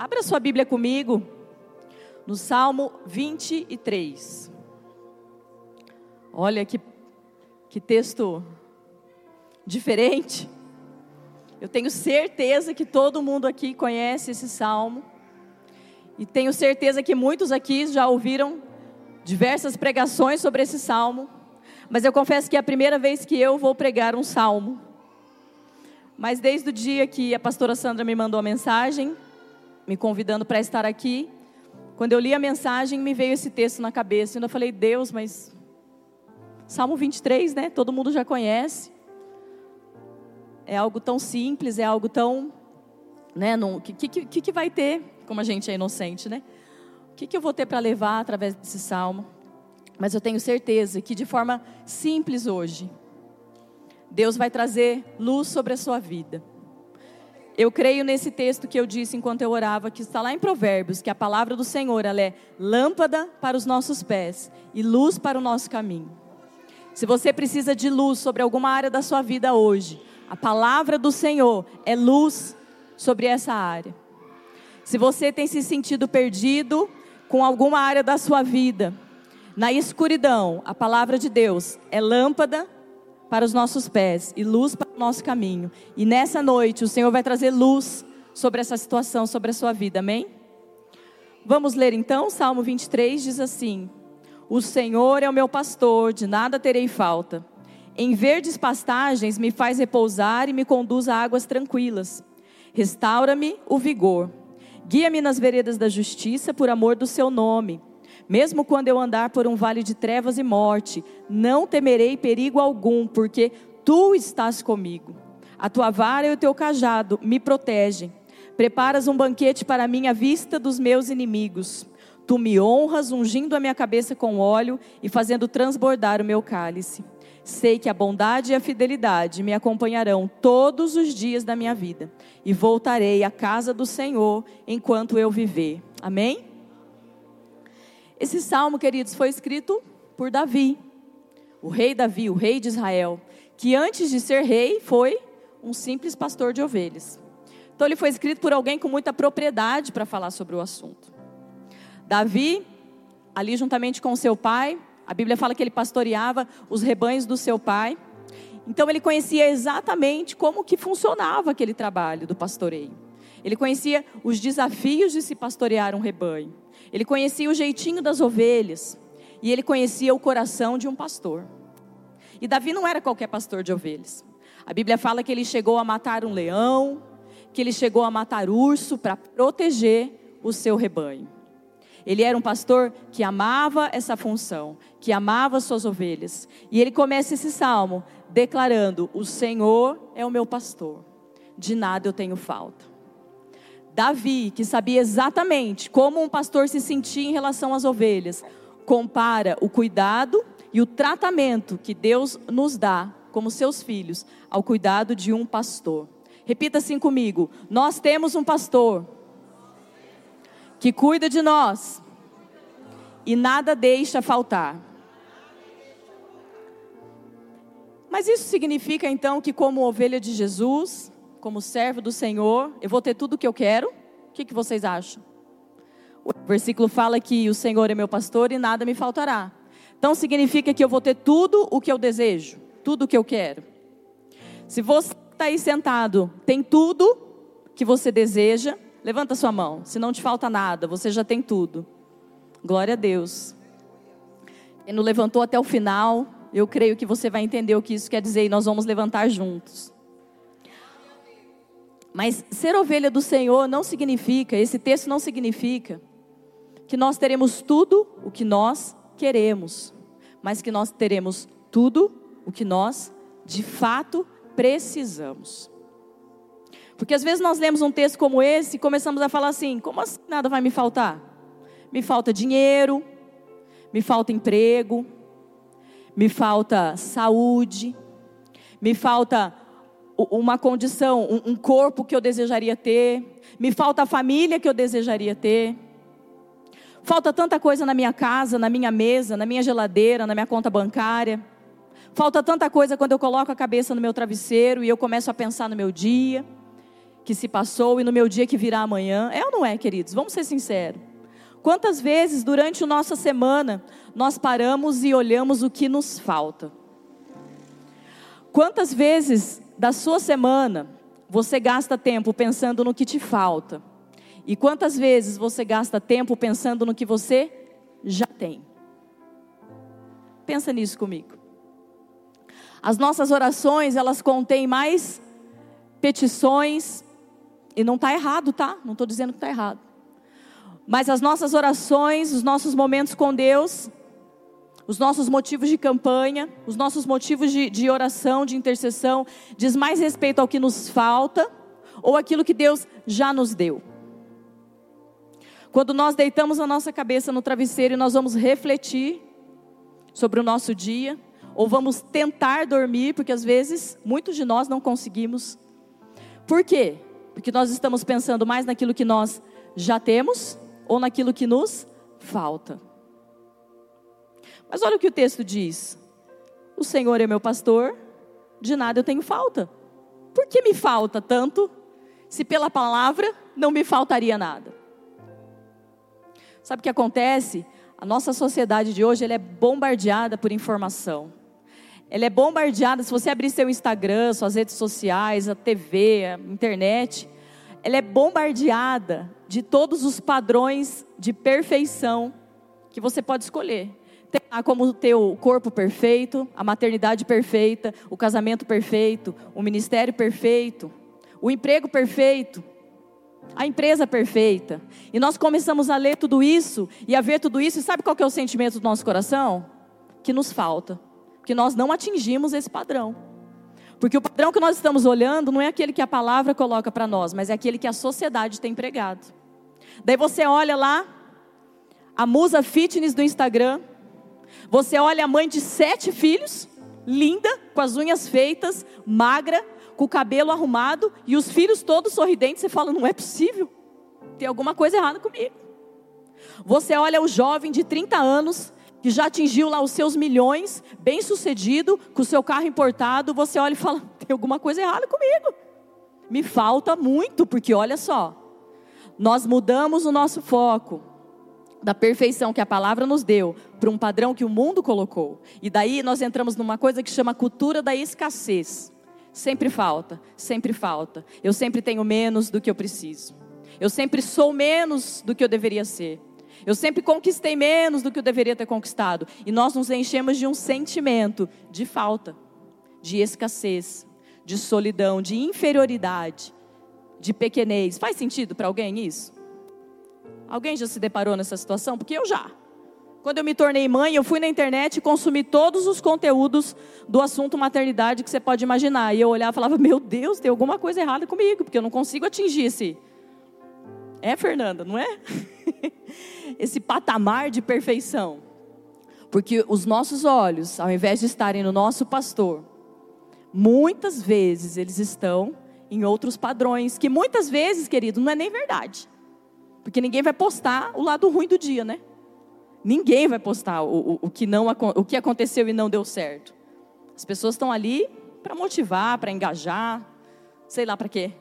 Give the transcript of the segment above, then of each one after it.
Abra sua Bíblia comigo no Salmo 23. Olha que, que texto diferente. Eu tenho certeza que todo mundo aqui conhece esse salmo. E tenho certeza que muitos aqui já ouviram diversas pregações sobre esse salmo. Mas eu confesso que é a primeira vez que eu vou pregar um salmo. Mas desde o dia que a pastora Sandra me mandou a mensagem, me convidando para estar aqui, quando eu li a mensagem, me veio esse texto na cabeça. Eu falei, Deus, mas. Salmo 23, né? Todo mundo já conhece. É algo tão simples, é algo tão. Né? O que, que, que vai ter? Como a gente é inocente, né? O que, que eu vou ter para levar através desse salmo? Mas eu tenho certeza que de forma simples hoje, Deus vai trazer luz sobre a sua vida. Eu creio nesse texto que eu disse enquanto eu orava, que está lá em Provérbios, que a palavra do Senhor ela é lâmpada para os nossos pés e luz para o nosso caminho. Se você precisa de luz sobre alguma área da sua vida hoje, a palavra do Senhor é luz sobre essa área. Se você tem se sentido perdido com alguma área da sua vida, na escuridão, a palavra de Deus é lâmpada para os nossos pés e luz para nosso caminho. E nessa noite o Senhor vai trazer luz sobre essa situação, sobre a sua vida, amém? Vamos ler então, Salmo 23 diz assim: O Senhor é o meu pastor, de nada terei falta. Em verdes pastagens me faz repousar e me conduz a águas tranquilas. Restaura-me o vigor. Guia-me nas veredas da justiça por amor do seu nome. Mesmo quando eu andar por um vale de trevas e morte, não temerei perigo algum, porque tu estás comigo. A tua vara e o teu cajado me protegem. Preparas um banquete para mim à vista dos meus inimigos. Tu me honras ungindo a minha cabeça com óleo e fazendo transbordar o meu cálice. Sei que a bondade e a fidelidade me acompanharão todos os dias da minha vida, e voltarei à casa do Senhor enquanto eu viver. Amém? Esse salmo, queridos, foi escrito por Davi, o rei Davi, o rei de Israel, que antes de ser rei foi um simples pastor de ovelhas. Então ele foi escrito por alguém com muita propriedade para falar sobre o assunto. Davi, ali juntamente com seu pai, a Bíblia fala que ele pastoreava os rebanhos do seu pai. Então ele conhecia exatamente como que funcionava aquele trabalho do pastoreio. Ele conhecia os desafios de se pastorear um rebanho. Ele conhecia o jeitinho das ovelhas. E ele conhecia o coração de um pastor. E Davi não era qualquer pastor de ovelhas. A Bíblia fala que ele chegou a matar um leão, que ele chegou a matar urso para proteger o seu rebanho. Ele era um pastor que amava essa função, que amava suas ovelhas. E ele começa esse salmo declarando: O Senhor é o meu pastor, de nada eu tenho falta. Davi, que sabia exatamente como um pastor se sentia em relação às ovelhas, compara o cuidado e o tratamento que Deus nos dá como seus filhos ao cuidado de um pastor. Repita assim comigo: Nós temos um pastor que cuida de nós e nada deixa faltar. Mas isso significa então que, como ovelha de Jesus, como servo do Senhor, eu vou ter tudo o que eu quero? O que, que vocês acham? O versículo fala que o Senhor é meu pastor e nada me faltará. Então significa que eu vou ter tudo o que eu desejo, tudo o que eu quero. Se você está aí sentado, tem tudo que você deseja, levanta sua mão. Se não te falta nada, você já tem tudo. Glória a Deus. Quem não levantou até o final, eu creio que você vai entender o que isso quer dizer e nós vamos levantar juntos. Mas ser ovelha do Senhor não significa, esse texto não significa, que nós teremos tudo o que nós queremos, mas que nós teremos tudo o que nós de fato precisamos. Porque às vezes nós lemos um texto como esse e começamos a falar assim: como assim nada vai me faltar? Me falta dinheiro, me falta emprego, me falta saúde, me falta uma condição, um, corpo que eu desejaria ter, me falta a família que eu desejaria ter. Falta tanta coisa na minha casa, na minha mesa, na minha geladeira, na minha conta bancária. Falta tanta coisa quando eu coloco a cabeça no meu travesseiro e eu começo a pensar no meu dia. que se passou e no meu dia que virá amanhã. É ou não é, queridos? Vamos ser sinceros. Quantas vezes durante a nossa semana nós paramos e olhamos o que nos falta? Quantas vezes da sua semana você gasta tempo pensando no que te falta? E quantas vezes você gasta tempo pensando no que você já tem? Pensa nisso comigo. As nossas orações, elas contêm mais petições, e não está errado, tá? Não estou dizendo que está errado. Mas as nossas orações, os nossos momentos com Deus, os nossos motivos de campanha, os nossos motivos de, de oração, de intercessão, diz mais respeito ao que nos falta ou aquilo que Deus já nos deu. Quando nós deitamos a nossa cabeça no travesseiro e nós vamos refletir sobre o nosso dia, ou vamos tentar dormir, porque às vezes muitos de nós não conseguimos. Por quê? Porque nós estamos pensando mais naquilo que nós já temos ou naquilo que nos falta. Mas olha o que o texto diz: O Senhor é meu pastor, de nada eu tenho falta. Por que me falta tanto, se pela palavra não me faltaria nada? Sabe o que acontece? A nossa sociedade de hoje ela é bombardeada por informação. Ela é bombardeada, se você abrir seu Instagram, suas redes sociais, a TV, a internet, ela é bombardeada de todos os padrões de perfeição que você pode escolher. Tem lá como o corpo perfeito, a maternidade perfeita, o casamento perfeito, o ministério perfeito, o emprego perfeito, a empresa perfeita. E nós começamos a ler tudo isso e a ver tudo isso, e sabe qual que é o sentimento do nosso coração? Que nos falta, que nós não atingimos esse padrão. Porque o padrão que nós estamos olhando não é aquele que a palavra coloca para nós, mas é aquele que a sociedade tem pregado. Daí você olha lá, a musa fitness do Instagram, você olha a mãe de sete filhos, linda, com as unhas feitas, magra, com o cabelo arrumado e os filhos todos sorridentes. Você fala, não é possível, tem alguma coisa errada comigo. Você olha o jovem de 30 anos, que já atingiu lá os seus milhões, bem sucedido, com o seu carro importado, você olha e fala: tem alguma coisa errada comigo. Me falta muito, porque olha só, nós mudamos o nosso foco da perfeição que a palavra nos deu para um padrão que o mundo colocou. E daí nós entramos numa coisa que chama cultura da escassez. Sempre falta, sempre falta. Eu sempre tenho menos do que eu preciso. Eu sempre sou menos do que eu deveria ser. Eu sempre conquistei menos do que eu deveria ter conquistado. E nós nos enchemos de um sentimento de falta, de escassez, de solidão, de inferioridade, de pequenez. Faz sentido para alguém isso? Alguém já se deparou nessa situação? Porque eu já. Quando eu me tornei mãe, eu fui na internet e consumi todos os conteúdos do assunto maternidade que você pode imaginar. E eu olhava e falava: Meu Deus, tem alguma coisa errada comigo, porque eu não consigo atingir esse. É, Fernanda, não é? esse patamar de perfeição. Porque os nossos olhos, ao invés de estarem no nosso pastor, muitas vezes eles estão em outros padrões, que muitas vezes, querido, não é nem verdade. Porque ninguém vai postar o lado ruim do dia, né? Ninguém vai postar o, o, o que, não, o que aconteceu e não deu certo. As pessoas estão ali para motivar, para engajar, sei lá para quê.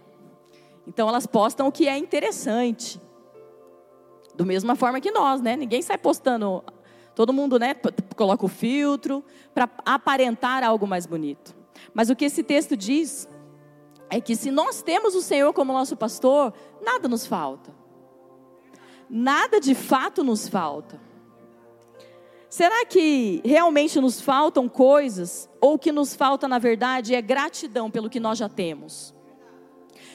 Então elas postam o que é interessante. Do mesma forma que nós, né? Ninguém sai postando. Todo mundo, né? Coloca o filtro para aparentar algo mais bonito. Mas o que esse texto diz é que se nós temos o Senhor como nosso pastor, nada nos falta. Nada de fato nos falta. Será que realmente nos faltam coisas? Ou o que nos falta, na verdade, é gratidão pelo que nós já temos?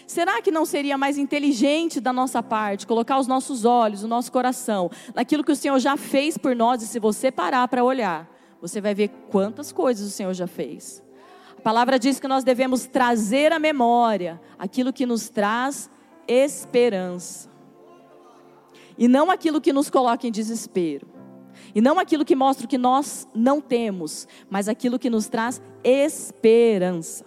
Será que não seria mais inteligente da nossa parte colocar os nossos olhos, o nosso coração, naquilo que o Senhor já fez por nós? E se você parar para olhar, você vai ver quantas coisas o Senhor já fez. A palavra diz que nós devemos trazer à memória aquilo que nos traz esperança. E não aquilo que nos coloca em desespero. E não aquilo que mostra o que nós não temos, mas aquilo que nos traz esperança.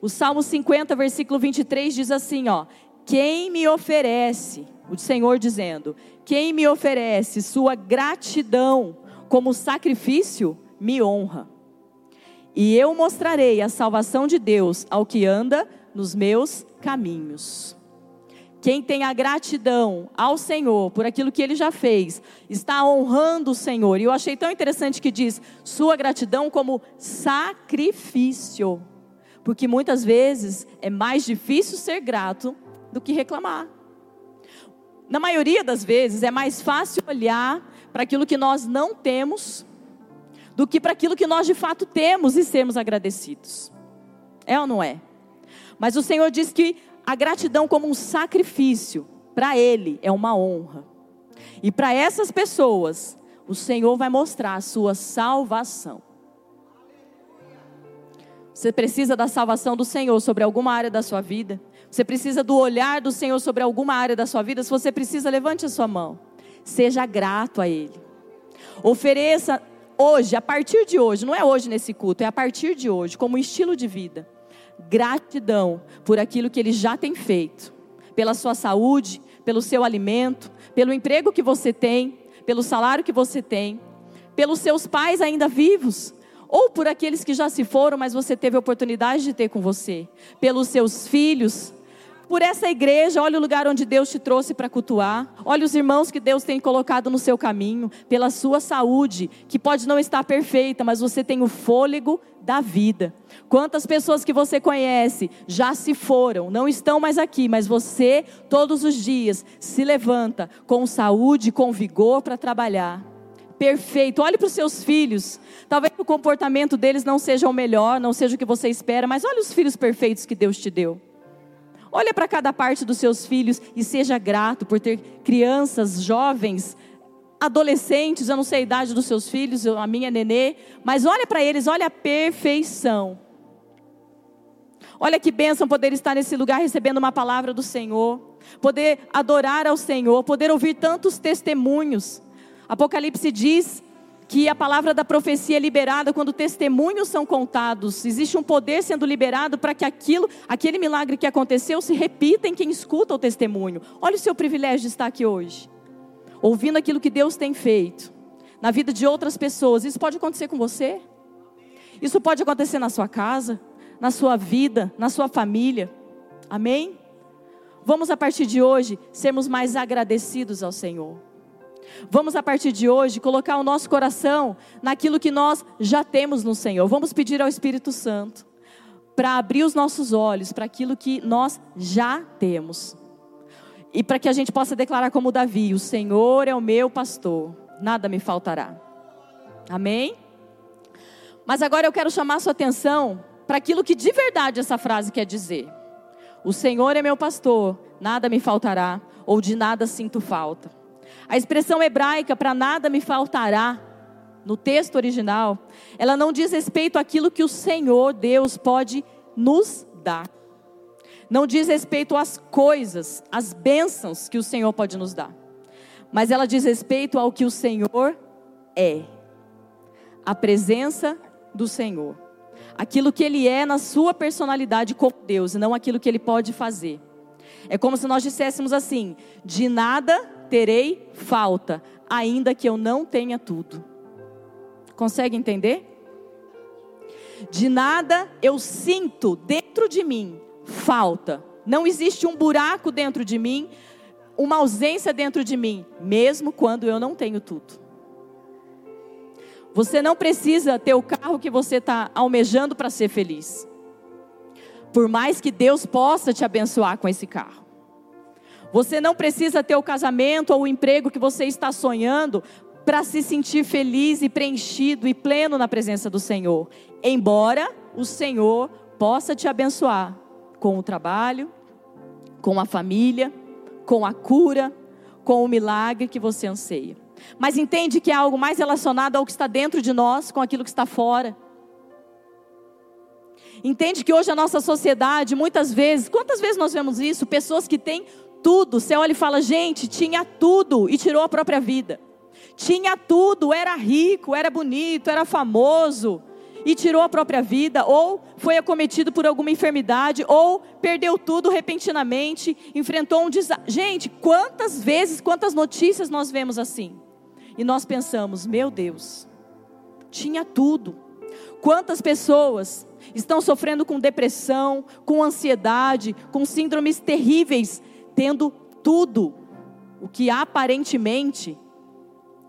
O Salmo 50, versículo 23 diz assim, ó: Quem me oferece, o Senhor dizendo, quem me oferece sua gratidão como sacrifício, me honra. E eu mostrarei a salvação de Deus ao que anda nos meus caminhos. Quem tem a gratidão ao Senhor por aquilo que ele já fez, está honrando o Senhor. E eu achei tão interessante que diz sua gratidão como sacrifício. Porque muitas vezes é mais difícil ser grato do que reclamar. Na maioria das vezes é mais fácil olhar para aquilo que nós não temos do que para aquilo que nós de fato temos e sermos agradecidos. É ou não é? Mas o Senhor diz que a gratidão como um sacrifício, para Ele é uma honra. E para essas pessoas, o Senhor vai mostrar a sua salvação. Você precisa da salvação do Senhor sobre alguma área da sua vida? Você precisa do olhar do Senhor sobre alguma área da sua vida? Se você precisa, levante a sua mão. Seja grato a Ele. Ofereça hoje, a partir de hoje, não é hoje nesse culto, é a partir de hoje, como estilo de vida gratidão por aquilo que ele já tem feito, pela sua saúde, pelo seu alimento, pelo emprego que você tem, pelo salário que você tem, pelos seus pais ainda vivos, ou por aqueles que já se foram, mas você teve a oportunidade de ter com você, pelos seus filhos, por essa igreja, olha o lugar onde Deus te trouxe para cultuar, olha os irmãos que Deus tem colocado no seu caminho, pela sua saúde, que pode não estar perfeita, mas você tem o fôlego da vida. Quantas pessoas que você conhece já se foram, não estão mais aqui, mas você todos os dias se levanta com saúde, com vigor para trabalhar. Perfeito. Olhe para os seus filhos. Talvez o comportamento deles não seja o melhor, não seja o que você espera, mas olhe os filhos perfeitos que Deus te deu. Olha para cada parte dos seus filhos e seja grato por ter crianças, jovens, adolescentes, eu não sei a idade dos seus filhos, a minha é nenê, mas olha para eles, olha a perfeição. Olha que bênção poder estar nesse lugar recebendo uma palavra do Senhor, poder adorar ao Senhor, poder ouvir tantos testemunhos. Apocalipse diz que a palavra da profecia é liberada quando testemunhos são contados. Existe um poder sendo liberado para que aquilo, aquele milagre que aconteceu se repita em quem escuta o testemunho. Olha o seu privilégio de estar aqui hoje. Ouvindo aquilo que Deus tem feito na vida de outras pessoas. Isso pode acontecer com você? Isso pode acontecer na sua casa, na sua vida, na sua família. Amém? Vamos a partir de hoje sermos mais agradecidos ao Senhor. Vamos a partir de hoje colocar o nosso coração naquilo que nós já temos no Senhor. Vamos pedir ao Espírito Santo para abrir os nossos olhos para aquilo que nós já temos. E para que a gente possa declarar como Davi: O Senhor é o meu pastor, nada me faltará. Amém? Mas agora eu quero chamar sua atenção para aquilo que de verdade essa frase quer dizer. O Senhor é meu pastor, nada me faltará, ou de nada sinto falta. A expressão hebraica para nada me faltará, no texto original, ela não diz respeito àquilo que o Senhor Deus pode nos dar. Não diz respeito às coisas, às bênçãos que o Senhor pode nos dar. Mas ela diz respeito ao que o Senhor é. A presença do Senhor. Aquilo que Ele é na sua personalidade como Deus, e não aquilo que Ele pode fazer. É como se nós disséssemos assim: de nada terei falta, ainda que eu não tenha tudo. Consegue entender? De nada eu sinto dentro de mim falta. Não existe um buraco dentro de mim, uma ausência dentro de mim, mesmo quando eu não tenho tudo. Você não precisa ter o carro que você está almejando para ser feliz. Por mais que Deus possa te abençoar com esse carro. Você não precisa ter o casamento ou o emprego que você está sonhando para se sentir feliz e preenchido e pleno na presença do Senhor. Embora o Senhor possa te abençoar com o trabalho, com a família, com a cura, com o milagre que você anseia. Mas entende que é algo mais relacionado ao que está dentro de nós com aquilo que está fora. Entende que hoje a nossa sociedade, muitas vezes, quantas vezes nós vemos isso? Pessoas que têm tudo. Você olha e fala, gente, tinha tudo e tirou a própria vida. Tinha tudo, era rico, era bonito, era famoso e tirou a própria vida, ou foi acometido por alguma enfermidade, ou perdeu tudo repentinamente, enfrentou um desastre. Gente, quantas vezes, quantas notícias nós vemos assim? E nós pensamos, meu Deus, tinha tudo, Quantas pessoas estão sofrendo com depressão, com ansiedade, com síndromes terríveis, tendo tudo o que aparentemente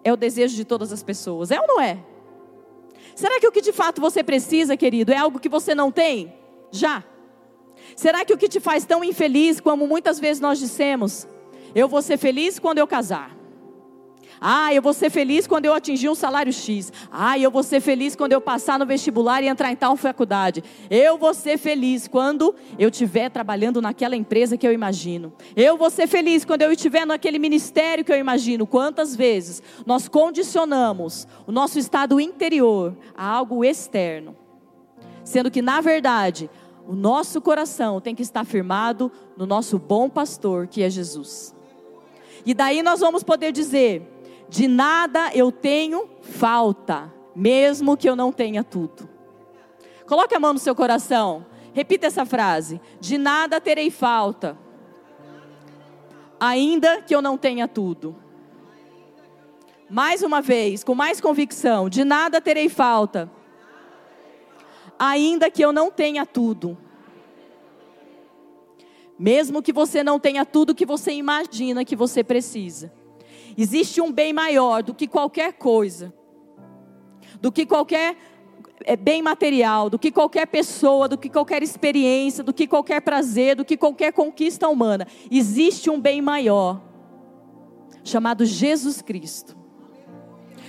é o desejo de todas as pessoas. É ou não é? Será que o que de fato você precisa, querido, é algo que você não tem? Já. Será que o que te faz tão infeliz, como muitas vezes nós dissemos, eu vou ser feliz quando eu casar? Ah, eu vou ser feliz quando eu atingir um salário X. Ah, eu vou ser feliz quando eu passar no vestibular e entrar em tal faculdade. Eu vou ser feliz quando eu estiver trabalhando naquela empresa que eu imagino. Eu vou ser feliz quando eu estiver naquele ministério que eu imagino. Quantas vezes nós condicionamos o nosso estado interior a algo externo, sendo que na verdade o nosso coração tem que estar firmado no nosso bom pastor, que é Jesus. E daí nós vamos poder dizer: de nada eu tenho falta, mesmo que eu não tenha tudo. Coloque a mão no seu coração. Repita essa frase: De nada terei falta, ainda que eu não tenha tudo. Mais uma vez, com mais convicção: De nada terei falta, ainda que eu não tenha tudo. Mesmo que você não tenha tudo que você imagina que você precisa. Existe um bem maior do que qualquer coisa, do que qualquer é, bem material, do que qualquer pessoa, do que qualquer experiência, do que qualquer prazer, do que qualquer conquista humana. Existe um bem maior, chamado Jesus Cristo,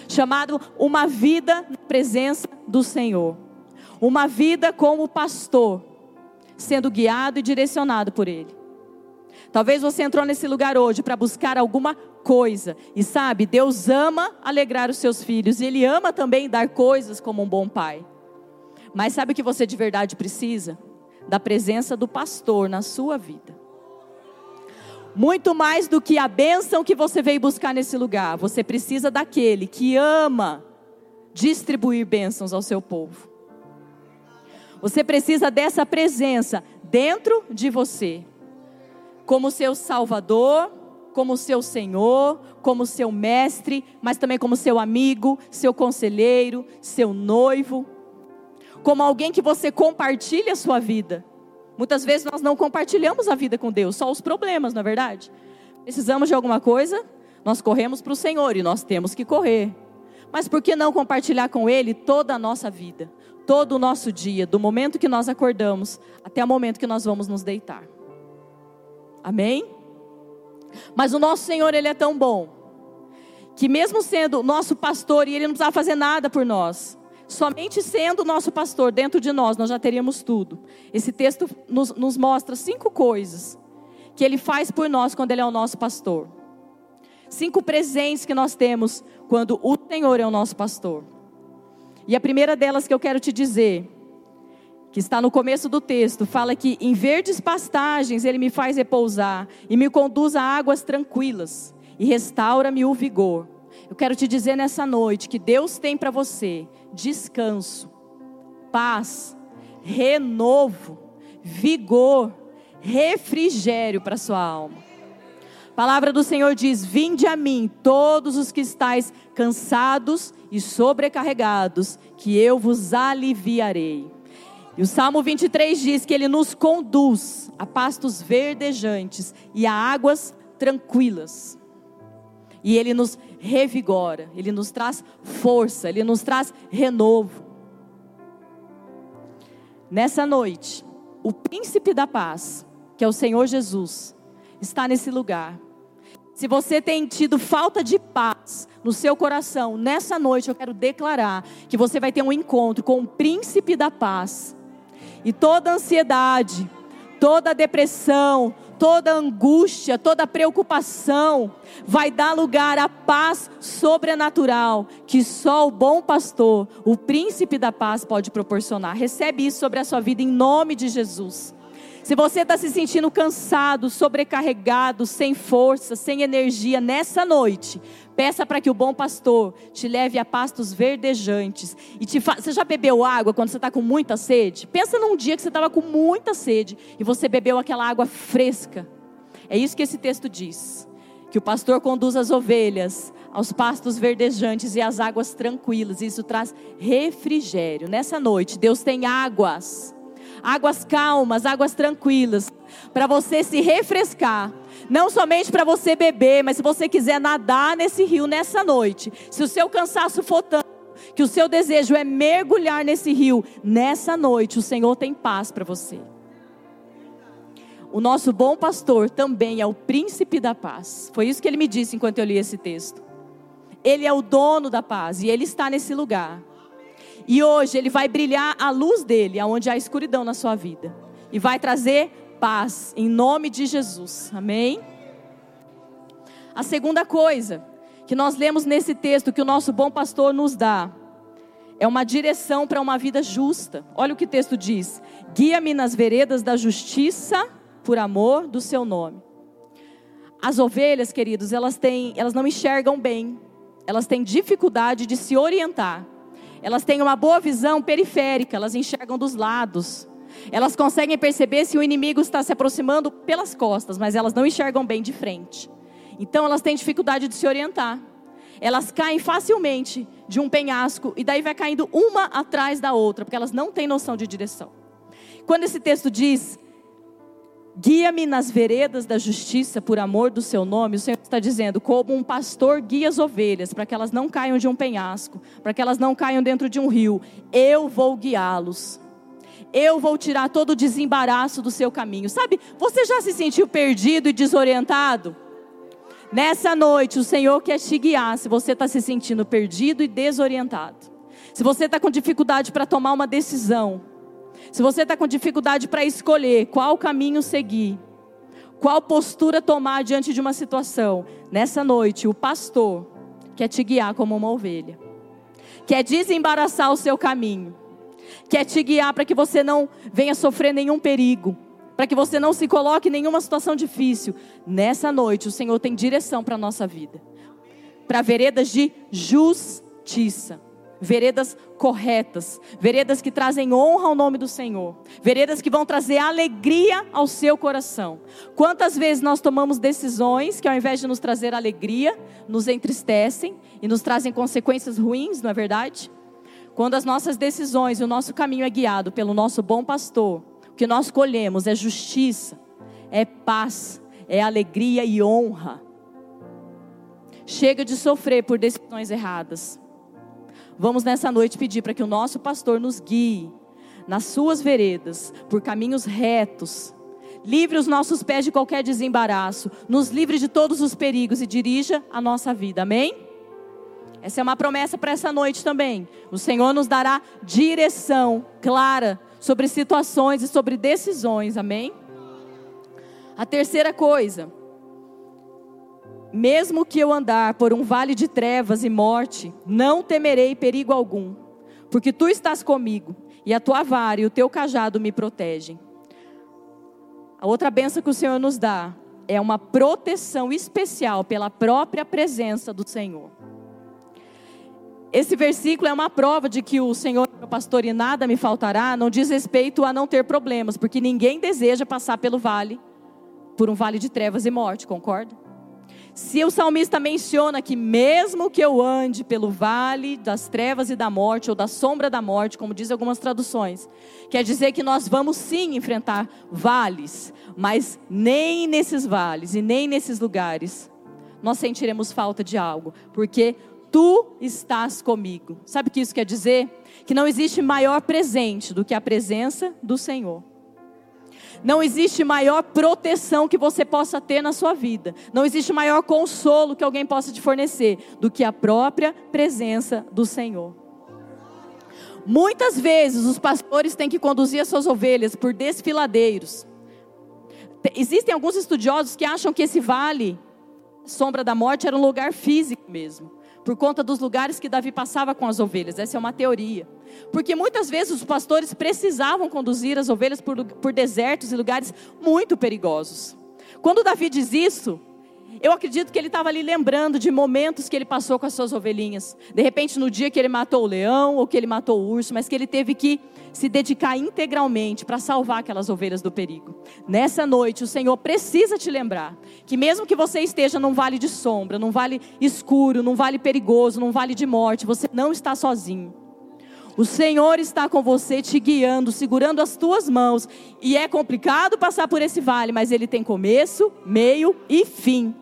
chamado uma vida na presença do Senhor, uma vida como pastor, sendo guiado e direcionado por Ele. Talvez você entrou nesse lugar hoje para buscar alguma coisa. E sabe, Deus ama alegrar os seus filhos. E Ele ama também dar coisas como um bom pai. Mas sabe o que você de verdade precisa? Da presença do pastor na sua vida. Muito mais do que a bênção que você veio buscar nesse lugar. Você precisa daquele que ama distribuir bênçãos ao seu povo. Você precisa dessa presença dentro de você como seu Salvador, como seu Senhor, como seu mestre, mas também como seu amigo, seu conselheiro, seu noivo, como alguém que você compartilha a sua vida. Muitas vezes nós não compartilhamos a vida com Deus, só os problemas, na é verdade. Precisamos de alguma coisa, nós corremos para o Senhor e nós temos que correr. Mas por que não compartilhar com Ele toda a nossa vida, todo o nosso dia, do momento que nós acordamos até o momento que nós vamos nos deitar? Amém? Mas o nosso Senhor, Ele é tão bom, que mesmo sendo nosso pastor, e Ele não precisava fazer nada por nós, somente sendo nosso pastor dentro de nós, nós já teríamos tudo. Esse texto nos, nos mostra cinco coisas que Ele faz por nós quando Ele é o nosso pastor. Cinco presentes que nós temos quando o Senhor é o nosso pastor. E a primeira delas que eu quero te dizer que está no começo do texto, fala que em verdes pastagens ele me faz repousar e me conduz a águas tranquilas e restaura-me o vigor. Eu quero te dizer nessa noite que Deus tem para você descanso, paz, renovo, vigor, refrigério para sua alma. A palavra do Senhor diz: Vinde a mim, todos os que estáis cansados e sobrecarregados, que eu vos aliviarei. E o Salmo 23 diz que ele nos conduz a pastos verdejantes e a águas tranquilas. E ele nos revigora, ele nos traz força, ele nos traz renovo. Nessa noite, o príncipe da paz, que é o Senhor Jesus, está nesse lugar. Se você tem tido falta de paz no seu coração, nessa noite eu quero declarar que você vai ter um encontro com o príncipe da paz e toda ansiedade, toda depressão, toda angústia, toda preocupação vai dar lugar à paz sobrenatural que só o bom pastor, o príncipe da paz, pode proporcionar. Recebe isso sobre a sua vida em nome de Jesus. Se você está se sentindo cansado, sobrecarregado, sem força, sem energia nessa noite, peça para que o bom pastor te leve a pastos verdejantes. E te fa... Você já bebeu água quando você está com muita sede? Pensa num dia que você estava com muita sede e você bebeu aquela água fresca. É isso que esse texto diz que o pastor conduz as ovelhas aos pastos verdejantes e às águas tranquilas. Isso traz refrigério. Nessa noite, Deus tem águas, águas calmas, águas tranquilas, para você se refrescar. Não somente para você beber, mas se você quiser nadar nesse rio nessa noite, se o seu cansaço for tanto, que o seu desejo é mergulhar nesse rio, nessa noite o Senhor tem paz para você. O nosso bom pastor também é o príncipe da paz. Foi isso que ele me disse enquanto eu li esse texto. Ele é o dono da paz e ele está nesse lugar. E hoje ele vai brilhar a luz dele aonde há escuridão na sua vida e vai trazer paz em nome de Jesus. Amém. A segunda coisa que nós lemos nesse texto que o nosso bom pastor nos dá é uma direção para uma vida justa. Olha o que o texto diz: Guia-me nas veredas da justiça por amor do seu nome. As ovelhas, queridos, elas têm, elas não enxergam bem elas têm dificuldade de se orientar. Elas têm uma boa visão periférica, elas enxergam dos lados. Elas conseguem perceber se o inimigo está se aproximando pelas costas, mas elas não enxergam bem de frente. Então elas têm dificuldade de se orientar. Elas caem facilmente de um penhasco e daí vai caindo uma atrás da outra, porque elas não têm noção de direção. Quando esse texto diz Guia-me nas veredas da justiça por amor do seu nome. O Senhor está dizendo, como um pastor guia as ovelhas, para que elas não caiam de um penhasco, para que elas não caiam dentro de um rio. Eu vou guiá-los. Eu vou tirar todo o desembaraço do seu caminho. Sabe, você já se sentiu perdido e desorientado? Nessa noite, o Senhor quer te guiar se você está se sentindo perdido e desorientado. Se você está com dificuldade para tomar uma decisão se você está com dificuldade para escolher qual caminho seguir, qual postura tomar diante de uma situação, nessa noite o pastor quer te guiar como uma ovelha, quer desembaraçar o seu caminho, quer te guiar para que você não venha sofrer nenhum perigo, para que você não se coloque em nenhuma situação difícil. Nessa noite o Senhor tem direção para a nossa vida, para veredas de justiça veredas corretas, veredas que trazem honra ao nome do Senhor, veredas que vão trazer alegria ao seu coração. Quantas vezes nós tomamos decisões que, ao invés de nos trazer alegria, nos entristecem e nos trazem consequências ruins, não é verdade? Quando as nossas decisões e o nosso caminho é guiado pelo nosso bom pastor, o que nós colhemos é justiça, é paz, é alegria e honra. Chega de sofrer por decisões erradas. Vamos nessa noite pedir para que o nosso pastor nos guie nas suas veredas, por caminhos retos. Livre os nossos pés de qualquer desembaraço, nos livre de todos os perigos e dirija a nossa vida. Amém? Essa é uma promessa para essa noite também. O Senhor nos dará direção clara sobre situações e sobre decisões. Amém? A terceira coisa, mesmo que eu andar por um vale de trevas e morte, não temerei perigo algum, porque tu estás comigo, e a tua vara e o teu cajado me protegem. A outra benção que o Senhor nos dá é uma proteção especial pela própria presença do Senhor. Esse versículo é uma prova de que o Senhor, meu pastor, e nada me faltará, não diz respeito a não ter problemas, porque ninguém deseja passar pelo vale, por um vale de trevas e morte, concorda? Se o salmista menciona que, mesmo que eu ande pelo vale das trevas e da morte, ou da sombra da morte, como diz algumas traduções, quer dizer que nós vamos sim enfrentar vales, mas nem nesses vales e nem nesses lugares nós sentiremos falta de algo, porque tu estás comigo. Sabe o que isso quer dizer? Que não existe maior presente do que a presença do Senhor. Não existe maior proteção que você possa ter na sua vida. Não existe maior consolo que alguém possa te fornecer do que a própria presença do Senhor. Muitas vezes os pastores têm que conduzir as suas ovelhas por desfiladeiros. Existem alguns estudiosos que acham que esse vale, sombra da morte, era um lugar físico mesmo por conta dos lugares que Davi passava com as ovelhas. Essa é uma teoria. Porque muitas vezes os pastores precisavam conduzir as ovelhas por, por desertos e lugares muito perigosos. Quando Davi diz isso, Eu acredito que ele estava ali lembrando de momentos que ele passou com as suas ovelhinhas. De repente, no dia que ele matou o leão ou que ele matou o urso, mas que ele teve que se dedicar integralmente para salvar aquelas ovelhas do perigo. Nessa noite, o Senhor precisa te lembrar que, mesmo que você esteja num vale de sombra, num vale escuro, num vale perigoso, num vale de morte, você não está sozinho. O Senhor está com você, te guiando, segurando as tuas mãos. E é complicado passar por esse vale, mas ele tem começo, meio e fim.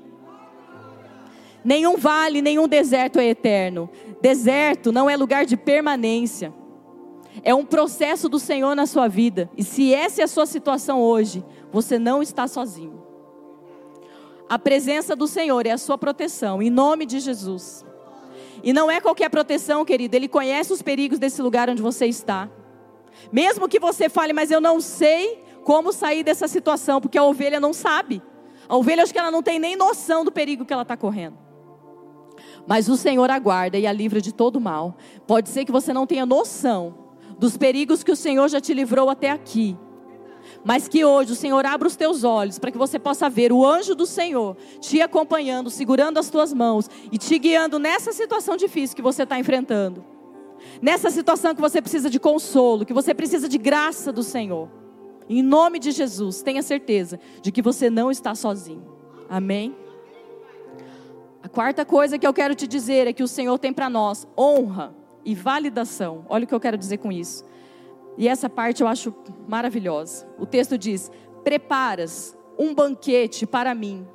Nenhum vale, nenhum deserto é eterno. Deserto não é lugar de permanência. É um processo do Senhor na sua vida. E se essa é a sua situação hoje, você não está sozinho. A presença do Senhor é a sua proteção, em nome de Jesus. E não é qualquer proteção, querido, Ele conhece os perigos desse lugar onde você está. Mesmo que você fale, mas eu não sei como sair dessa situação, porque a ovelha não sabe. A ovelha, acho que ela não tem nem noção do perigo que ela está correndo. Mas o Senhor aguarda e a livra de todo mal. Pode ser que você não tenha noção dos perigos que o Senhor já te livrou até aqui. Mas que hoje o Senhor abra os teus olhos para que você possa ver o anjo do Senhor te acompanhando, segurando as tuas mãos e te guiando nessa situação difícil que você está enfrentando. Nessa situação que você precisa de consolo, que você precisa de graça do Senhor. Em nome de Jesus, tenha certeza de que você não está sozinho. Amém? A quarta coisa que eu quero te dizer é que o Senhor tem para nós honra e validação. Olha o que eu quero dizer com isso. E essa parte eu acho maravilhosa. O texto diz: Preparas um banquete para mim,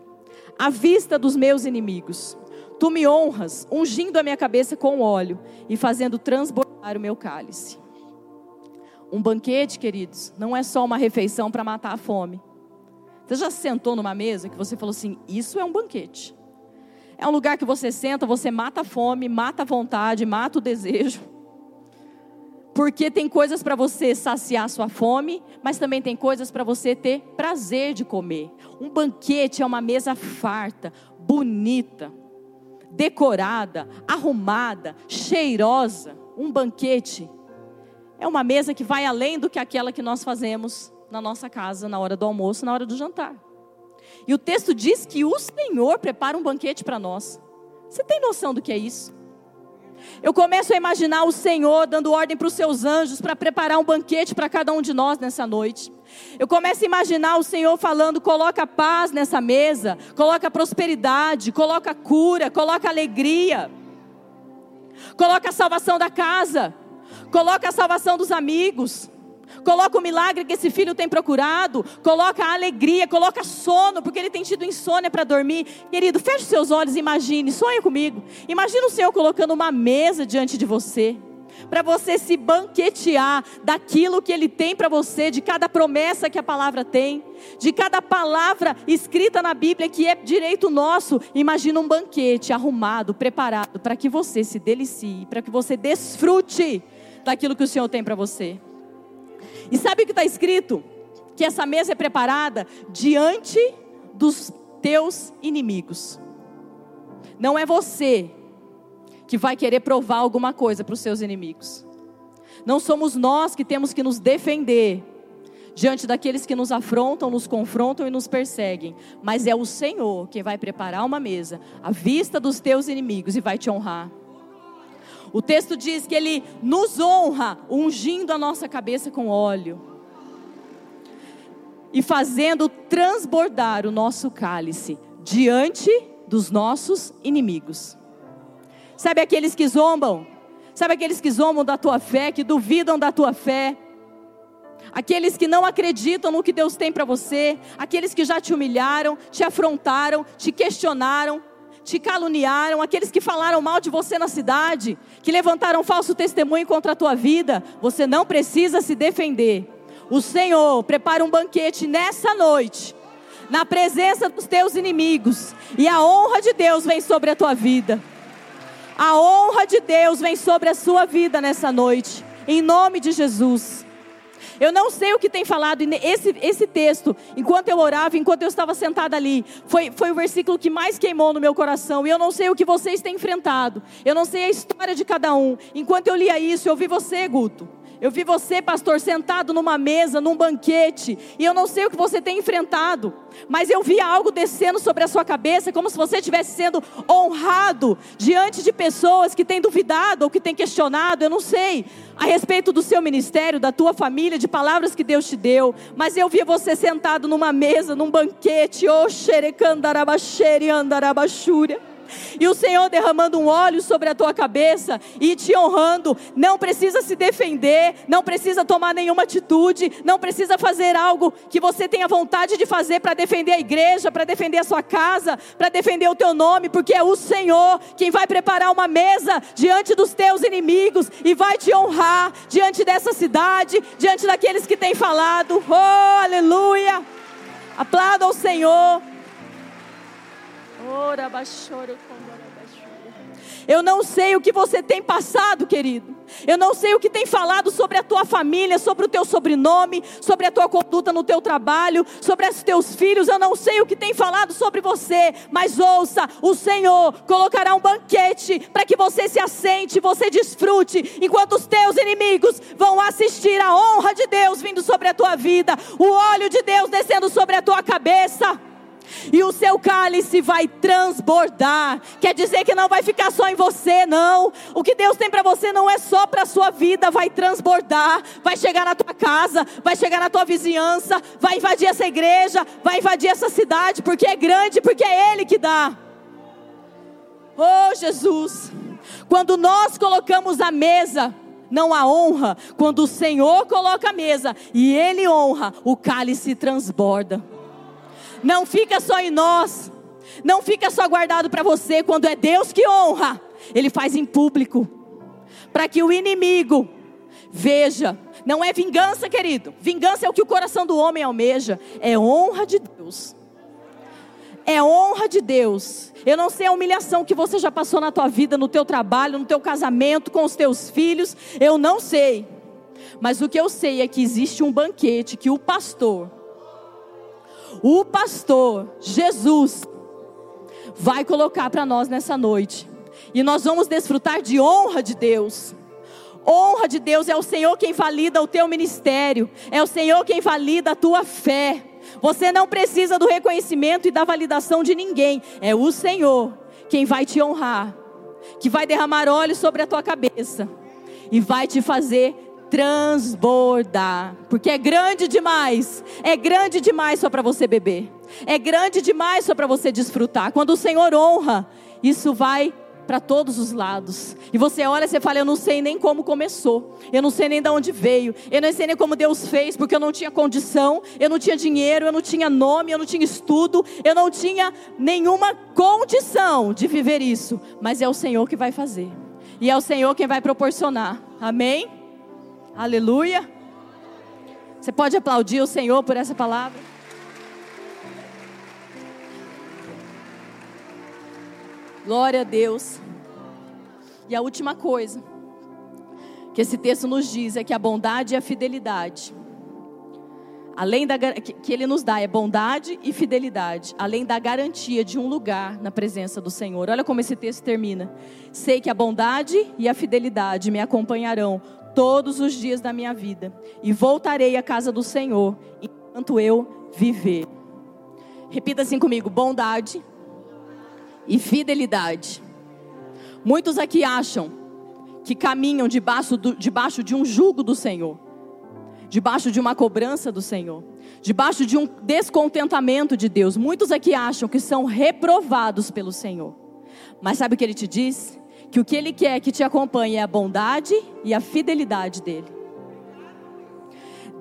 à vista dos meus inimigos. Tu me honras, ungindo a minha cabeça com óleo e fazendo transbordar o meu cálice. Um banquete, queridos, não é só uma refeição para matar a fome. Você já sentou numa mesa que você falou assim: Isso é um banquete. É um lugar que você senta, você mata a fome, mata a vontade, mata o desejo. Porque tem coisas para você saciar sua fome, mas também tem coisas para você ter prazer de comer. Um banquete é uma mesa farta, bonita, decorada, arrumada, cheirosa. Um banquete é uma mesa que vai além do que aquela que nós fazemos na nossa casa na hora do almoço, na hora do jantar. E o texto diz que o Senhor prepara um banquete para nós. Você tem noção do que é isso? Eu começo a imaginar o Senhor dando ordem para os seus anjos para preparar um banquete para cada um de nós nessa noite. Eu começo a imaginar o Senhor falando: coloca paz nessa mesa, coloca prosperidade, coloca cura, coloca alegria, coloca a salvação da casa, coloca a salvação dos amigos. Coloca o milagre que esse filho tem procurado. Coloca a alegria, coloca sono, porque ele tem tido insônia para dormir. Querido, feche seus olhos e imagine, sonha comigo. Imagina o Senhor colocando uma mesa diante de você. Para você se banquetear daquilo que Ele tem para você, de cada promessa que a palavra tem, de cada palavra escrita na Bíblia que é direito nosso. Imagina um banquete arrumado, preparado, para que você se delicie, para que você desfrute daquilo que o Senhor tem para você. E sabe o que está escrito? Que essa mesa é preparada diante dos teus inimigos. Não é você que vai querer provar alguma coisa para os seus inimigos. Não somos nós que temos que nos defender diante daqueles que nos afrontam, nos confrontam e nos perseguem, mas é o Senhor quem vai preparar uma mesa à vista dos teus inimigos e vai te honrar. O texto diz que ele nos honra, ungindo a nossa cabeça com óleo e fazendo transbordar o nosso cálice diante dos nossos inimigos. Sabe aqueles que zombam? Sabe aqueles que zombam da tua fé, que duvidam da tua fé? Aqueles que não acreditam no que Deus tem para você, aqueles que já te humilharam, te afrontaram, te questionaram, te caluniaram, aqueles que falaram mal de você na cidade, que levantaram falso testemunho contra a tua vida, você não precisa se defender. O Senhor prepara um banquete nessa noite, na presença dos teus inimigos, e a honra de Deus vem sobre a tua vida. A honra de Deus vem sobre a sua vida nessa noite, em nome de Jesus. Eu não sei o que tem falado, esse, esse texto, enquanto eu orava, enquanto eu estava sentada ali, foi, foi o versículo que mais queimou no meu coração. E eu não sei o que vocês têm enfrentado, eu não sei a história de cada um. Enquanto eu lia isso, eu vi você, Guto. Eu vi você, pastor, sentado numa mesa, num banquete, e eu não sei o que você tem enfrentado, mas eu vi algo descendo sobre a sua cabeça, como se você estivesse sendo honrado diante de pessoas que têm duvidado ou que têm questionado, eu não sei, a respeito do seu ministério, da tua família, de palavras que Deus te deu, mas eu vi você sentado numa mesa, num banquete, oh, xerecandarabaxere andarabachúria e o Senhor derramando um óleo sobre a tua cabeça e te honrando. Não precisa se defender, não precisa tomar nenhuma atitude, não precisa fazer algo que você tenha vontade de fazer para defender a igreja, para defender a sua casa, para defender o teu nome, porque é o Senhor quem vai preparar uma mesa diante dos teus inimigos e vai te honrar diante dessa cidade, diante daqueles que têm falado. Oh, aleluia! Aplauda ao Senhor. Eu não sei o que você tem passado, querido. Eu não sei o que tem falado sobre a tua família, sobre o teu sobrenome, sobre a tua conduta no teu trabalho, sobre os teus filhos. Eu não sei o que tem falado sobre você, mas ouça: o Senhor colocará um banquete para que você se assente, você desfrute, enquanto os teus inimigos vão assistir a honra de Deus vindo sobre a tua vida, o óleo de Deus descendo sobre a tua cabeça e o seu cálice vai transbordar. Quer dizer que não vai ficar só em você, não. O que Deus tem para você não é só para a sua vida, vai transbordar, vai chegar na tua casa, vai chegar na tua vizinhança, vai invadir essa igreja, vai invadir essa cidade, porque é grande, porque é Ele que dá. Oh Jesus, quando nós colocamos a mesa, não há honra, quando o Senhor coloca a mesa e Ele honra, o cálice transborda. Não fica só em nós. Não fica só guardado para você. Quando é Deus que honra, Ele faz em público. Para que o inimigo veja. Não é vingança, querido. Vingança é o que o coração do homem almeja. É honra de Deus. É honra de Deus. Eu não sei a humilhação que você já passou na tua vida, no teu trabalho, no teu casamento, com os teus filhos. Eu não sei. Mas o que eu sei é que existe um banquete que o pastor o pastor Jesus vai colocar para nós nessa noite. E nós vamos desfrutar de honra de Deus. Honra de Deus é o Senhor quem valida o teu ministério, é o Senhor quem valida a tua fé. Você não precisa do reconhecimento e da validação de ninguém, é o Senhor quem vai te honrar, que vai derramar óleo sobre a tua cabeça e vai te fazer transbordar, porque é grande demais, é grande demais só para você beber, é grande demais só para você desfrutar. Quando o Senhor honra, isso vai para todos os lados. E você olha e você fala: Eu não sei nem como começou, eu não sei nem de onde veio, eu não sei nem como Deus fez, porque eu não tinha condição, eu não tinha dinheiro, eu não tinha nome, eu não tinha estudo, eu não tinha nenhuma condição de viver isso. Mas é o Senhor que vai fazer, e é o Senhor quem vai proporcionar. Amém? Aleluia. Você pode aplaudir o Senhor por essa palavra? Glória a Deus. E a última coisa que esse texto nos diz é que a bondade e a fidelidade, além da que ele nos dá é bondade e fidelidade, além da garantia de um lugar na presença do Senhor. Olha como esse texto termina. Sei que a bondade e a fidelidade me acompanharão todos os dias da minha vida, e voltarei à casa do Senhor enquanto eu viver. Repita assim comigo: bondade e fidelidade. Muitos aqui acham que caminham debaixo, do, debaixo de um jugo do Senhor, debaixo de uma cobrança do Senhor, debaixo de um descontentamento de Deus. Muitos aqui acham que são reprovados pelo Senhor. Mas sabe o que ele te diz? Que o que Ele quer que te acompanhe é a bondade e a fidelidade dEle.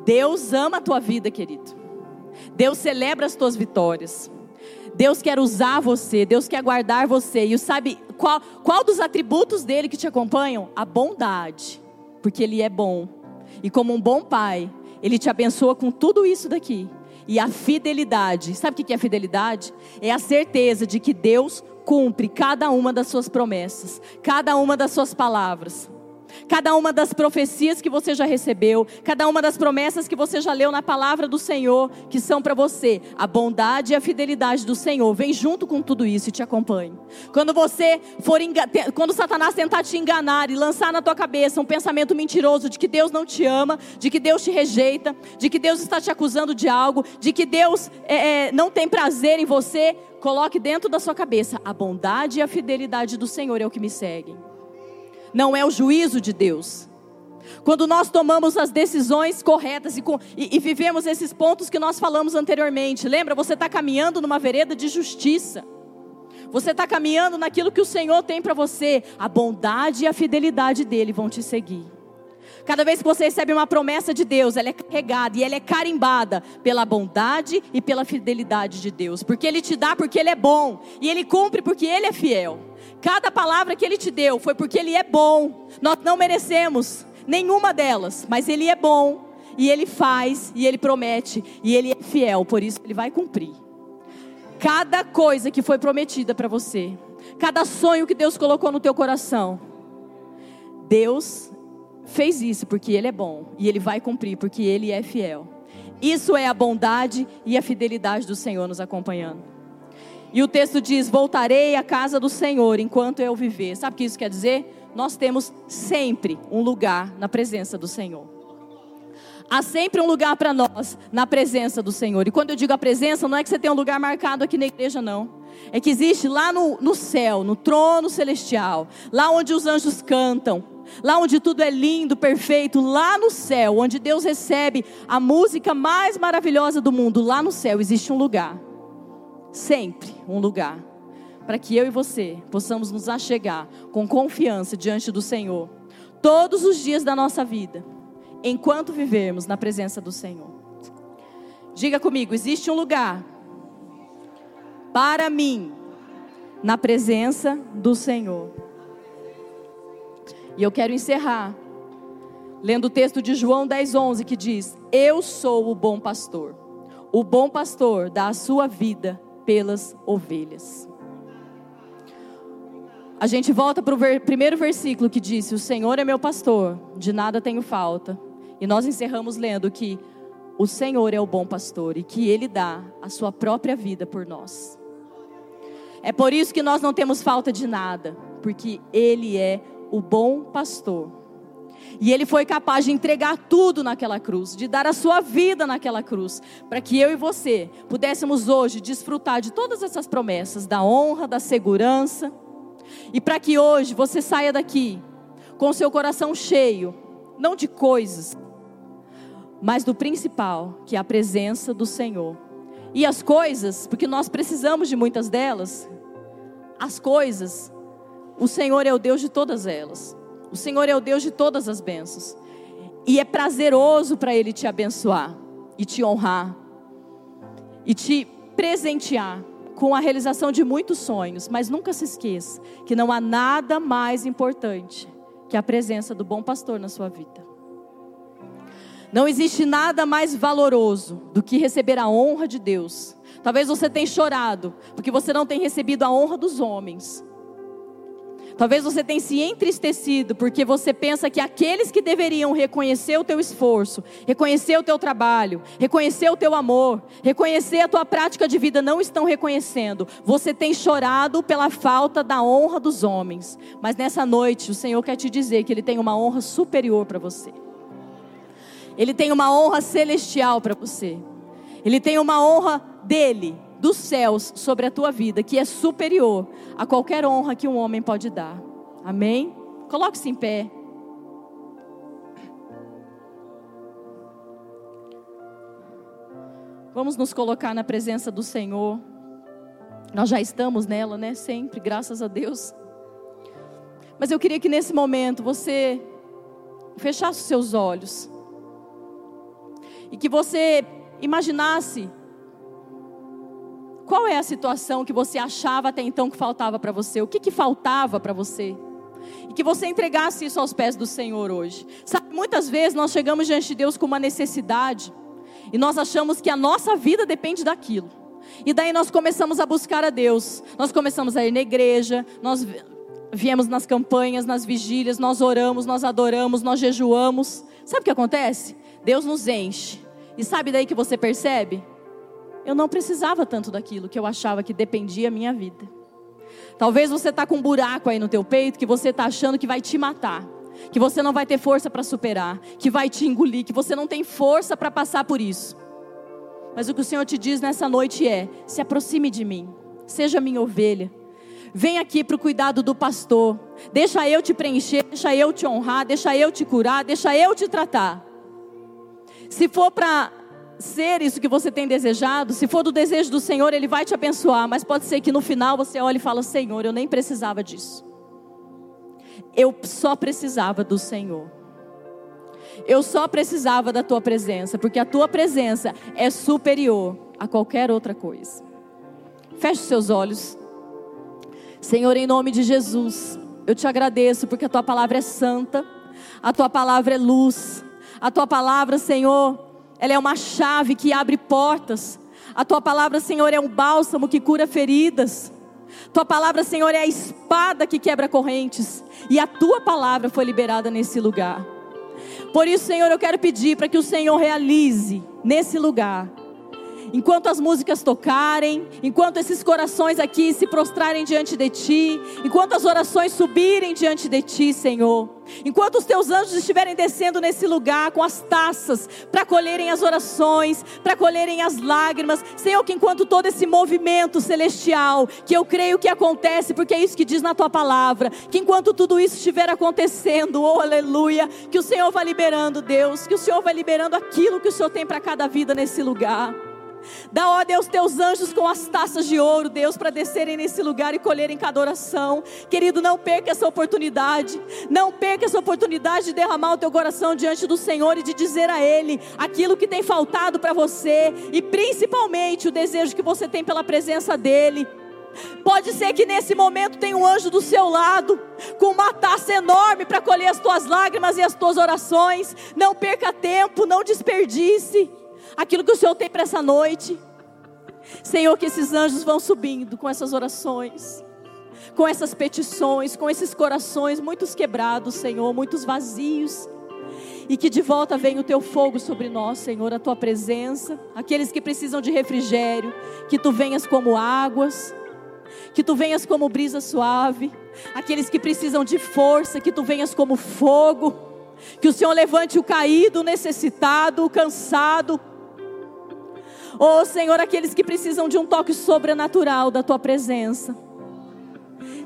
Deus ama a tua vida, querido. Deus celebra as tuas vitórias. Deus quer usar você, Deus quer guardar você. E sabe qual, qual dos atributos dele que te acompanham? A bondade, porque ele é bom. E como um bom pai, ele te abençoa com tudo isso daqui. E a fidelidade, sabe o que é fidelidade? É a certeza de que Deus cumpre cada uma das suas promessas, cada uma das suas palavras. Cada uma das profecias que você já recebeu, cada uma das promessas que você já leu na palavra do Senhor, que são para você, a bondade e a fidelidade do Senhor, vem junto com tudo isso e te acompanhe. Quando você for quando Satanás tentar te enganar e lançar na tua cabeça um pensamento mentiroso de que Deus não te ama, de que Deus te rejeita, de que Deus está te acusando de algo, de que Deus é, é, não tem prazer em você, coloque dentro da sua cabeça a bondade e a fidelidade do Senhor é o que me seguem não é o juízo de Deus. Quando nós tomamos as decisões corretas e, e, e vivemos esses pontos que nós falamos anteriormente, lembra? Você está caminhando numa vereda de justiça. Você está caminhando naquilo que o Senhor tem para você. A bondade e a fidelidade dele vão te seguir. Cada vez que você recebe uma promessa de Deus, ela é carregada e ela é carimbada pela bondade e pela fidelidade de Deus. Porque Ele te dá porque Ele é bom. E Ele cumpre porque Ele é fiel. Cada palavra que Ele te deu foi porque Ele é bom. Nós não merecemos nenhuma delas, mas Ele é bom. E Ele faz, e Ele promete, e Ele é fiel, por isso Ele vai cumprir. Cada coisa que foi prometida para você, cada sonho que Deus colocou no teu coração, Deus fez isso porque Ele é bom e Ele vai cumprir porque Ele é fiel. Isso é a bondade e a fidelidade do Senhor nos acompanhando. E o texto diz: Voltarei à casa do Senhor enquanto eu viver. Sabe o que isso quer dizer? Nós temos sempre um lugar na presença do Senhor. Há sempre um lugar para nós na presença do Senhor. E quando eu digo a presença, não é que você tem um lugar marcado aqui na igreja, não. É que existe lá no, no céu, no trono celestial, lá onde os anjos cantam, lá onde tudo é lindo, perfeito, lá no céu, onde Deus recebe a música mais maravilhosa do mundo, lá no céu existe um lugar sempre um lugar para que eu e você possamos nos achegar com confiança diante do Senhor, todos os dias da nossa vida, enquanto vivermos na presença do Senhor. Diga comigo: existe um lugar para mim na presença do Senhor. E eu quero encerrar lendo o texto de João 10:11 que diz: Eu sou o bom pastor. O bom pastor dá a sua vida pelas ovelhas. A gente volta para o ver, primeiro versículo que disse: O Senhor é meu pastor, de nada tenho falta. E nós encerramos lendo que o Senhor é o bom pastor e que Ele dá a sua própria vida por nós. É por isso que nós não temos falta de nada, porque Ele é o bom pastor e ele foi capaz de entregar tudo naquela cruz, de dar a sua vida naquela cruz, para que eu e você pudéssemos hoje desfrutar de todas essas promessas, da honra, da segurança, e para que hoje você saia daqui com seu coração cheio, não de coisas, mas do principal, que é a presença do Senhor. E as coisas, porque nós precisamos de muitas delas, as coisas, o Senhor é o Deus de todas elas. O Senhor é o Deus de todas as bênçãos. E é prazeroso para Ele te abençoar e te honrar e te presentear com a realização de muitos sonhos. Mas nunca se esqueça que não há nada mais importante que a presença do bom pastor na sua vida. Não existe nada mais valoroso do que receber a honra de Deus. Talvez você tenha chorado porque você não tem recebido a honra dos homens. Talvez você tenha se entristecido porque você pensa que aqueles que deveriam reconhecer o teu esforço, reconhecer o teu trabalho, reconhecer o teu amor, reconhecer a tua prática de vida não estão reconhecendo. Você tem chorado pela falta da honra dos homens. Mas nessa noite o Senhor quer te dizer que ele tem uma honra superior para você. Ele tem uma honra celestial para você. Ele tem uma honra dele dos céus sobre a tua vida, que é superior a qualquer honra que um homem pode dar. Amém? Coloque-se em pé. Vamos nos colocar na presença do Senhor. Nós já estamos nela, né? Sempre, graças a Deus. Mas eu queria que nesse momento você fechasse os seus olhos. E que você imaginasse qual é a situação que você achava até então que faltava para você? O que, que faltava para você? E que você entregasse isso aos pés do Senhor hoje. Sabe, muitas vezes nós chegamos diante de Deus com uma necessidade e nós achamos que a nossa vida depende daquilo. E daí nós começamos a buscar a Deus. Nós começamos a ir na igreja, nós viemos nas campanhas, nas vigílias, nós oramos, nós adoramos, nós jejuamos. Sabe o que acontece? Deus nos enche. E sabe daí que você percebe? Eu não precisava tanto daquilo que eu achava que dependia a minha vida. Talvez você está com um buraco aí no teu peito que você está achando que vai te matar, que você não vai ter força para superar, que vai te engolir, que você não tem força para passar por isso. Mas o que o Senhor te diz nessa noite é: se aproxime de mim, seja minha ovelha. Vem aqui para o cuidado do pastor. Deixa eu te preencher, deixa eu te honrar, deixa eu te curar, deixa eu te tratar. Se for para ser isso que você tem desejado, se for do desejo do Senhor, Ele vai te abençoar. Mas pode ser que no final você olhe e fale: Senhor, eu nem precisava disso. Eu só precisava do Senhor. Eu só precisava da tua presença, porque a tua presença é superior a qualquer outra coisa. Feche seus olhos. Senhor, em nome de Jesus, eu te agradeço porque a tua palavra é santa, a tua palavra é luz, a tua palavra, Senhor, ela é uma chave que abre portas. A tua palavra, Senhor, é um bálsamo que cura feridas. Tua palavra, Senhor, é a espada que quebra correntes. E a tua palavra foi liberada nesse lugar. Por isso, Senhor, eu quero pedir para que o Senhor realize nesse lugar enquanto as músicas tocarem, enquanto esses corações aqui se prostrarem diante de Ti, enquanto as orações subirem diante de Ti, Senhor, enquanto os Teus anjos estiverem descendo nesse lugar com as taças para colherem as orações, para colherem as lágrimas, Senhor, que enquanto todo esse movimento celestial, que eu creio que acontece, porque é isso que diz na Tua palavra, que enquanto tudo isso estiver acontecendo, oh aleluia, que o Senhor vai liberando, Deus, que o Senhor vai liberando aquilo que o Senhor tem para cada vida nesse lugar. Dá, ó Deus, teus anjos com as taças de ouro, Deus, para descerem nesse lugar e colherem cada oração. Querido, não perca essa oportunidade. Não perca essa oportunidade de derramar o teu coração diante do Senhor e de dizer a Ele aquilo que tem faltado para você e principalmente o desejo que você tem pela presença dEle. Pode ser que nesse momento tenha um anjo do seu lado, com uma taça enorme para colher as tuas lágrimas e as tuas orações. Não perca tempo, não desperdice aquilo que o Senhor tem para essa noite. Senhor, que esses anjos vão subindo com essas orações, com essas petições, com esses corações muitos quebrados, Senhor, muitos vazios. E que de volta venha o teu fogo sobre nós, Senhor, a tua presença. Aqueles que precisam de refrigério, que tu venhas como águas, que tu venhas como brisa suave. Aqueles que precisam de força, que tu venhas como fogo. Que o Senhor levante o caído, o necessitado, o cansado Oh Senhor, aqueles que precisam de um toque sobrenatural da tua presença.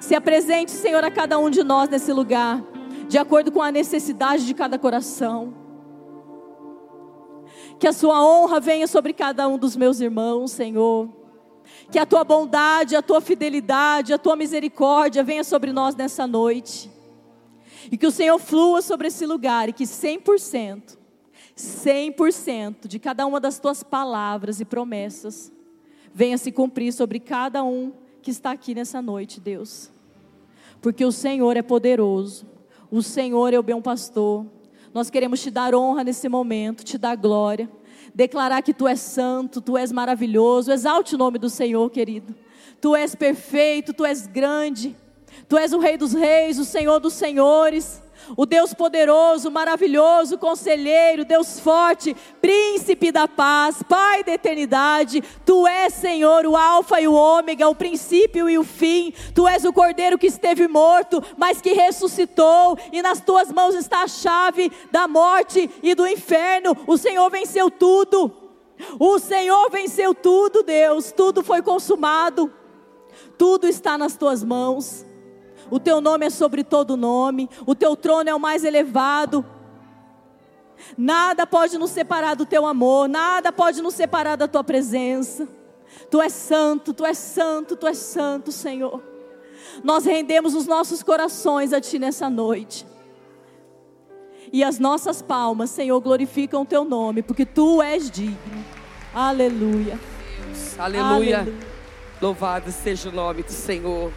Se apresente, Senhor, a cada um de nós nesse lugar, de acordo com a necessidade de cada coração. Que a sua honra venha sobre cada um dos meus irmãos, Senhor. Que a tua bondade, a tua fidelidade, a tua misericórdia venha sobre nós nessa noite. E que o Senhor flua sobre esse lugar e que 100% 100% de cada uma das tuas palavras e promessas venha se cumprir sobre cada um que está aqui nessa noite, Deus. Porque o Senhor é poderoso, o Senhor é o bom pastor. Nós queremos te dar honra nesse momento, te dar glória, declarar que tu és santo, tu és maravilhoso. Exalte o nome do Senhor, querido. Tu és perfeito, tu és grande. Tu és o Rei dos Reis, o Senhor dos Senhores o Deus poderoso, maravilhoso, conselheiro, Deus forte, príncipe da paz, Pai da eternidade. Tu és, Senhor, o Alfa e o Ômega, o princípio e o fim. Tu és o Cordeiro que esteve morto, mas que ressuscitou, e nas tuas mãos está a chave da morte e do inferno. O Senhor venceu tudo. O Senhor venceu tudo, Deus. Tudo foi consumado. Tudo está nas tuas mãos o teu nome é sobre todo nome, o teu trono é o mais elevado. Nada pode nos separar do teu amor, nada pode nos separar da tua presença. Tu és santo, tu és santo, tu és santo, Senhor. Nós rendemos os nossos corações a ti nessa noite. E as nossas palmas, Senhor, glorificam o teu nome, porque tu és digno. Aleluia. Deus, aleluia. aleluia. Louvado seja o nome do Senhor.